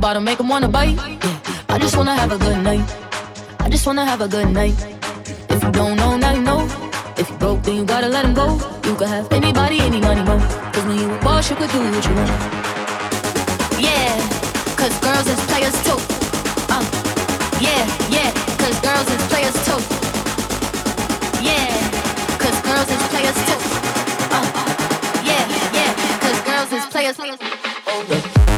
bottom, make them wanna bite. Yeah. I just wanna have a good night. I just wanna have a good night. If you don't know, now you know. If you broke, then you gotta let him go. You could have anybody, any money, mo. Cause when you a boss, you could do what you want. Yeah, cause girls is players too. Uh, yeah, yeah, cause girls is players too. Yeah, cause girls is players too. Uh, yeah, yeah, cause girls is players. Hold up.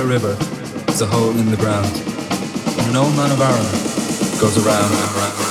entire river is a hole in the ground, and old man of Aaron goes around and around.